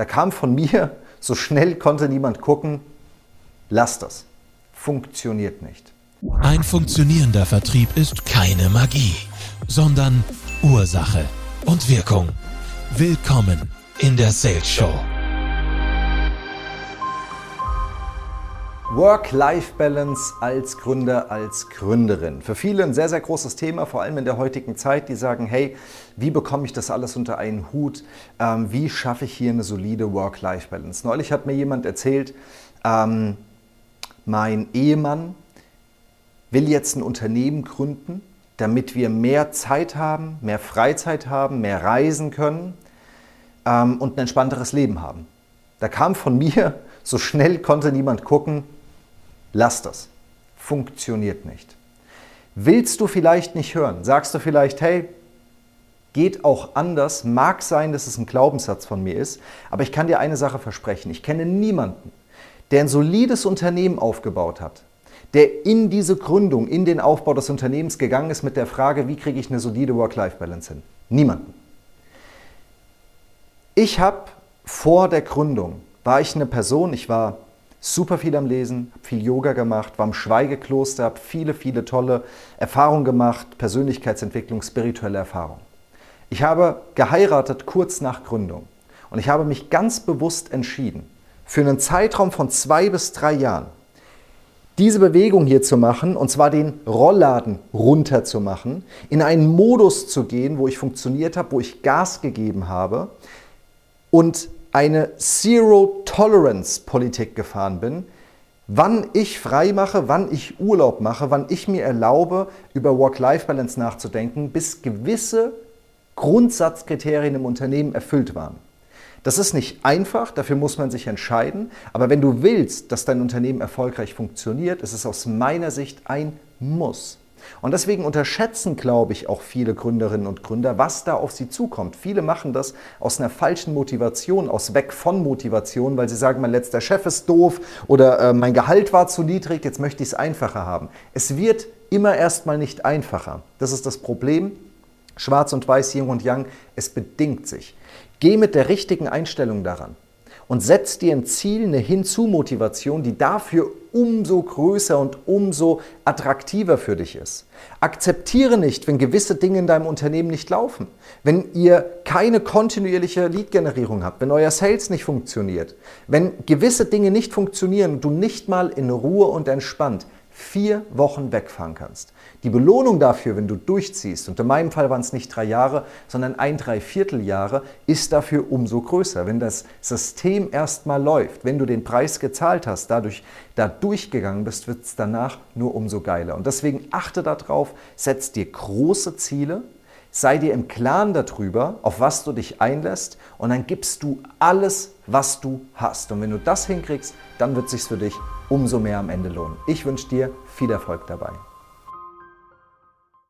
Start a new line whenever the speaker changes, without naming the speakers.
Da kam von mir, so schnell konnte niemand gucken, lass das. Funktioniert nicht.
Ein funktionierender Vertrieb ist keine Magie, sondern Ursache und Wirkung. Willkommen in der Sales Show.
Work-Life-Balance als Gründer, als Gründerin. Für viele ein sehr, sehr großes Thema, vor allem in der heutigen Zeit, die sagen, hey, wie bekomme ich das alles unter einen Hut? Ähm, wie schaffe ich hier eine solide Work-Life-Balance? Neulich hat mir jemand erzählt, ähm, mein Ehemann will jetzt ein Unternehmen gründen, damit wir mehr Zeit haben, mehr Freizeit haben, mehr reisen können ähm, und ein entspannteres Leben haben. Da kam von mir, so schnell konnte niemand gucken, lass das. Funktioniert nicht. Willst du vielleicht nicht hören? Sagst du vielleicht, hey, geht auch anders, mag sein, dass es ein Glaubenssatz von mir ist, aber ich kann dir eine Sache versprechen. Ich kenne niemanden, der ein solides Unternehmen aufgebaut hat, der in diese Gründung, in den Aufbau des Unternehmens gegangen ist mit der Frage, wie kriege ich eine solide Work-Life-Balance hin? Niemanden. Ich habe vor der Gründung, war ich eine Person, ich war super viel am Lesen, viel Yoga gemacht, war im Schweigekloster, habe viele, viele tolle Erfahrungen gemacht, Persönlichkeitsentwicklung, spirituelle Erfahrungen. Ich habe geheiratet kurz nach Gründung und ich habe mich ganz bewusst entschieden, für einen Zeitraum von zwei bis drei Jahren diese Bewegung hier zu machen, und zwar den Rollladen runter zu machen, in einen Modus zu gehen, wo ich funktioniert habe, wo ich Gas gegeben habe und eine Zero-Tolerance-Politik gefahren bin, wann ich frei mache, wann ich Urlaub mache, wann ich mir erlaube, über Work-Life-Balance nachzudenken, bis gewisse Grundsatzkriterien im Unternehmen erfüllt waren. Das ist nicht einfach, dafür muss man sich entscheiden, aber wenn du willst, dass dein Unternehmen erfolgreich funktioniert, ist es aus meiner Sicht ein Muss. Und deswegen unterschätzen, glaube ich, auch viele Gründerinnen und Gründer, was da auf sie zukommt. Viele machen das aus einer falschen Motivation, aus weg von Motivation, weil sie sagen, mein letzter Chef ist doof oder äh, mein Gehalt war zu niedrig, jetzt möchte ich es einfacher haben. Es wird immer erstmal nicht einfacher. Das ist das Problem. Schwarz und Weiß, Yin und Yang, es bedingt sich. Geh mit der richtigen Einstellung daran und setz dir ein Ziel, eine Hinzu-Motivation, die dafür umso größer und umso attraktiver für dich ist. Akzeptiere nicht, wenn gewisse Dinge in deinem Unternehmen nicht laufen, wenn ihr keine kontinuierliche Lead-Generierung habt, wenn euer Sales nicht funktioniert, wenn gewisse Dinge nicht funktionieren und du nicht mal in Ruhe und entspannt vier Wochen wegfahren kannst. Die Belohnung dafür, wenn du durchziehst, und in meinem Fall waren es nicht drei Jahre, sondern ein Dreivierteljahre, ist dafür umso größer. Wenn das System erstmal läuft, wenn du den Preis gezahlt hast, dadurch da durchgegangen bist, wird es danach nur umso geiler. Und deswegen achte darauf, setz dir große Ziele, sei dir im Klaren darüber, auf was du dich einlässt und dann gibst du alles, was du hast. Und wenn du das hinkriegst, dann wird es sich für dich umso mehr am Ende lohnen. Ich wünsche dir viel Erfolg dabei.